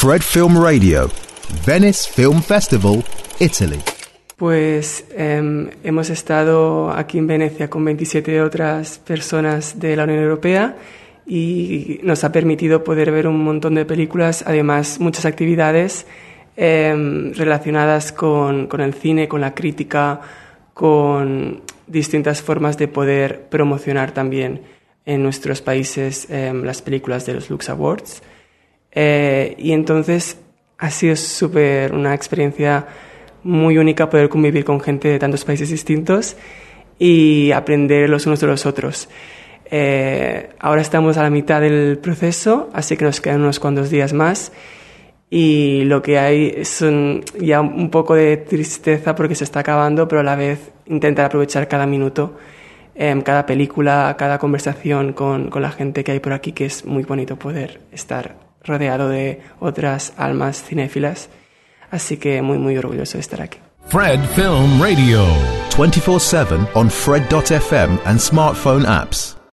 Fred Film Radio, Venice Film Festival, Italy. Pues em, hemos estado aquí en Venecia con 27 otras personas de la Unión Europea y nos ha permitido poder ver un montón de películas, además muchas actividades em, relacionadas con, con, el cine, con la crítica, con distintas formas de poder promocionar también en nuestros países em, las películas de los Lux Awards. Eh, y entonces ha sido súper una experiencia muy única poder convivir con gente de tantos países distintos y aprender los unos de los otros. Eh, ahora estamos a la mitad del proceso, así que nos quedan unos cuantos días más y lo que hay es ya un poco de tristeza porque se está acabando, pero a la vez intentar aprovechar cada minuto, eh, cada película, cada conversación con, con la gente que hay por aquí, que es muy bonito poder estar rodeado de otras almas cinéfilas. Así que muy, muy orgulloso de estar aquí. Fred Film Radio. 24-7 on Fred.fm and smartphone apps.